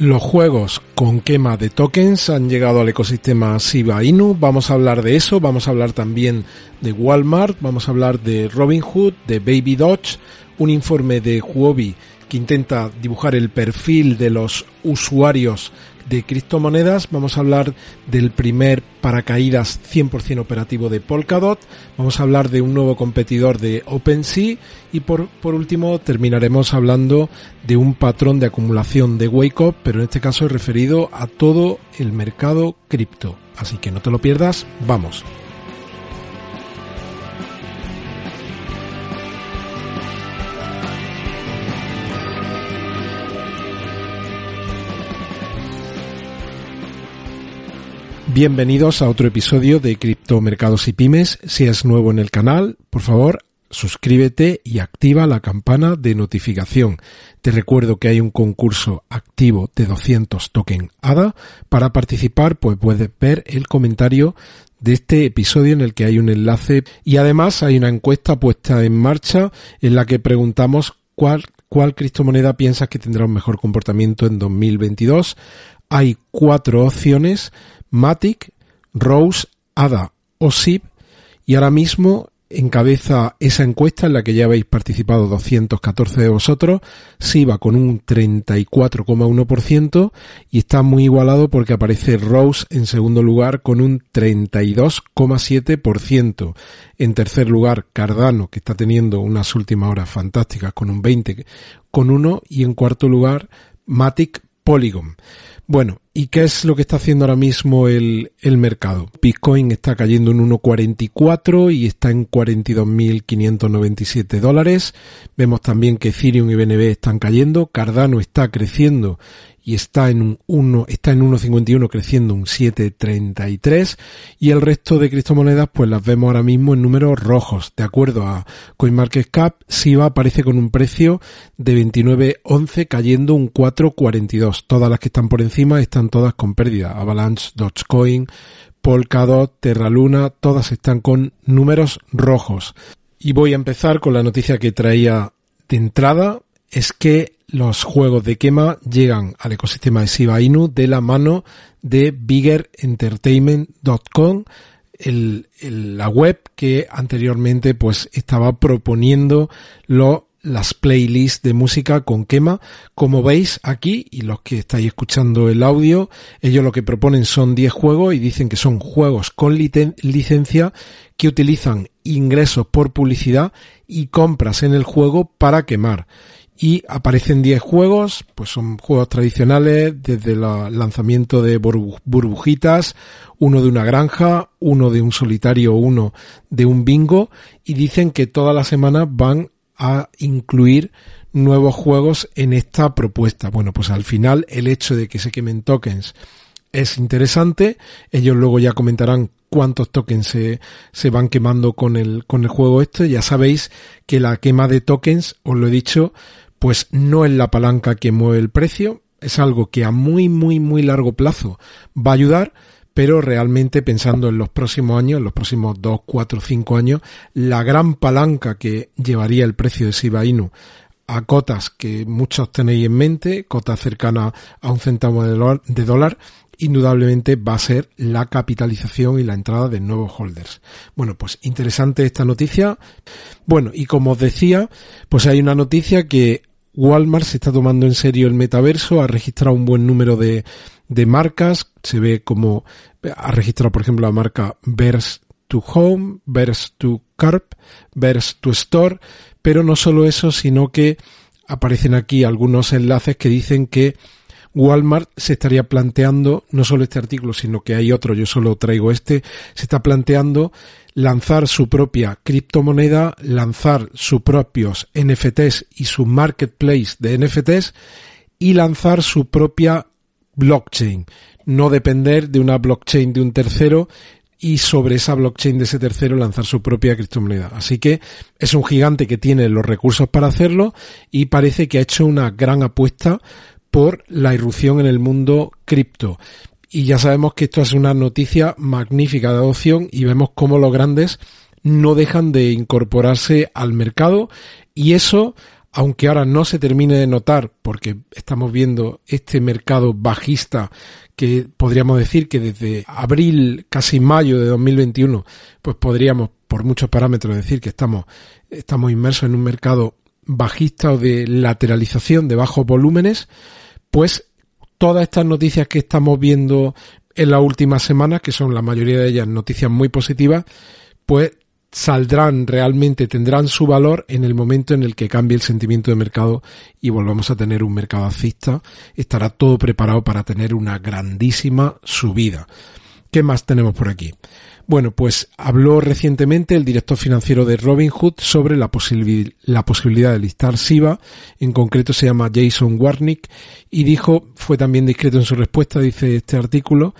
Los juegos con quema de tokens han llegado al ecosistema Shiba Inu. Vamos a hablar de eso, vamos a hablar también de Walmart, vamos a hablar de Robinhood, de Baby Dodge, un informe de Huobi que intenta dibujar el perfil de los usuarios de criptomonedas. Vamos a hablar del primer paracaídas 100% operativo de Polkadot. Vamos a hablar de un nuevo competidor de OpenSea. Y por, por último terminaremos hablando de un patrón de acumulación de Wake Up, pero en este caso referido a todo el mercado cripto. Así que no te lo pierdas, vamos. Bienvenidos a otro episodio de Criptomercados y Pymes. Si es nuevo en el canal, por favor, suscríbete y activa la campana de notificación. Te recuerdo que hay un concurso activo de 200 token ADA. Para participar, pues puedes ver el comentario de este episodio en el que hay un enlace y además hay una encuesta puesta en marcha en la que preguntamos cuál, cuál criptomoneda piensas que tendrá un mejor comportamiento en 2022. Hay cuatro opciones Matic, Rose, Ada o SIP y ahora mismo encabeza esa encuesta en la que ya habéis participado 214 de vosotros, SIBA con un 34,1% y está muy igualado porque aparece Rose en segundo lugar con un 32,7%. En tercer lugar Cardano que está teniendo unas últimas horas fantásticas con un 20,1% y en cuarto lugar Matic Polygon. Bueno, ¿y qué es lo que está haciendo ahora mismo el, el mercado? Bitcoin está cayendo en 1.44 y está en 42.597 dólares. Vemos también que Ethereum y BNB están cayendo. Cardano está creciendo y está en un 1, está en 1.51 creciendo un 7.33 y el resto de criptomonedas pues las vemos ahora mismo en números rojos. De acuerdo a CoinMarketCap, SIBA aparece con un precio de 29.11 cayendo un 4.42. Todas las que están por encima están todas con pérdida. Avalanche, Dogecoin, Polkadot, Terraluna, todas están con números rojos. Y voy a empezar con la noticia que traía de entrada, es que los juegos de quema llegan al ecosistema de Shiba Inu de la mano de biggerentertainment.com, el, la web que anteriormente pues estaba proponiendo lo, las playlists de música con quema. Como veis aquí, y los que estáis escuchando el audio, ellos lo que proponen son 10 juegos y dicen que son juegos con licencia que utilizan ingresos por publicidad y compras en el juego para quemar y aparecen 10 juegos, pues son juegos tradicionales desde el lanzamiento de burbujitas, uno de una granja, uno de un solitario, uno de un bingo y dicen que todas las semanas van a incluir nuevos juegos en esta propuesta. Bueno, pues al final el hecho de que se quemen tokens es interesante. Ellos luego ya comentarán cuántos tokens se, se van quemando con el, con el juego este. Ya sabéis que la quema de tokens, os lo he dicho, pues no es la palanca que mueve el precio, es algo que a muy, muy, muy largo plazo va a ayudar, pero realmente pensando en los próximos años, en los próximos 2, 4, 5 años, la gran palanca que llevaría el precio de Shiba Inu a cotas que muchos tenéis en mente, cotas cercanas a un centavo de dólar, de dólar, indudablemente va a ser la capitalización y la entrada de nuevos holders. Bueno, pues interesante esta noticia. Bueno, y como os decía, pues hay una noticia que Walmart se está tomando en serio el metaverso, ha registrado un buen número de, de marcas, se ve como ha registrado por ejemplo la marca Vers to Home, Vers to Carp, Vers to Store, pero no solo eso, sino que aparecen aquí algunos enlaces que dicen que Walmart se estaría planteando, no solo este artículo, sino que hay otro, yo solo traigo este, se está planteando lanzar su propia criptomoneda, lanzar sus propios NFTs y su marketplace de NFTs y lanzar su propia blockchain. No depender de una blockchain de un tercero y sobre esa blockchain de ese tercero lanzar su propia criptomoneda. Así que es un gigante que tiene los recursos para hacerlo y parece que ha hecho una gran apuesta por la irrupción en el mundo cripto. Y ya sabemos que esto es una noticia magnífica de adopción y vemos cómo los grandes no dejan de incorporarse al mercado y eso aunque ahora no se termine de notar porque estamos viendo este mercado bajista que podríamos decir que desde abril, casi mayo de 2021, pues podríamos por muchos parámetros decir que estamos, estamos inmersos en un mercado bajista o de lateralización de bajos volúmenes, pues todas estas noticias que estamos viendo en las últimas semanas, que son la mayoría de ellas noticias muy positivas, pues saldrán realmente, tendrán su valor en el momento en el que cambie el sentimiento de mercado y volvamos a tener un mercado alcista, estará todo preparado para tener una grandísima subida. ¿Qué más tenemos por aquí? Bueno, pues habló recientemente el director financiero de Robinhood sobre la, la posibilidad de listar SIVA, en concreto se llama Jason Warnick, y dijo, fue también discreto en su respuesta, dice este artículo,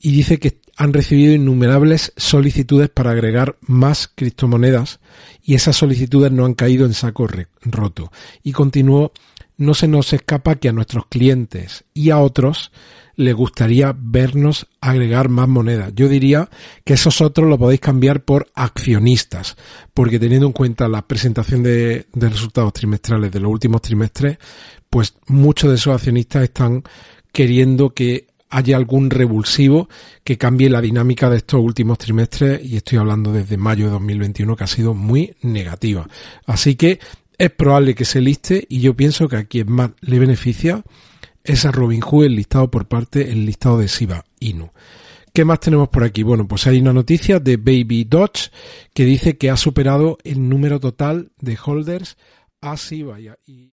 y dice que han recibido innumerables solicitudes para agregar más criptomonedas y esas solicitudes no han caído en saco roto. Y continuó, no se nos escapa que a nuestros clientes y a otros les gustaría vernos agregar más monedas. Yo diría que esos otros lo podéis cambiar por accionistas, porque teniendo en cuenta la presentación de, de resultados trimestrales de los últimos trimestres, pues muchos de esos accionistas están queriendo que haya algún revulsivo que cambie la dinámica de estos últimos trimestres y estoy hablando desde mayo de 2021 que ha sido muy negativa. Así que es probable que se liste y yo pienso que a quien más le beneficia es a Robinhood listado por parte el listado de Siba Inu. ¿Qué más tenemos por aquí? Bueno, pues hay una noticia de Baby Dodge que dice que ha superado el número total de holders a Siba y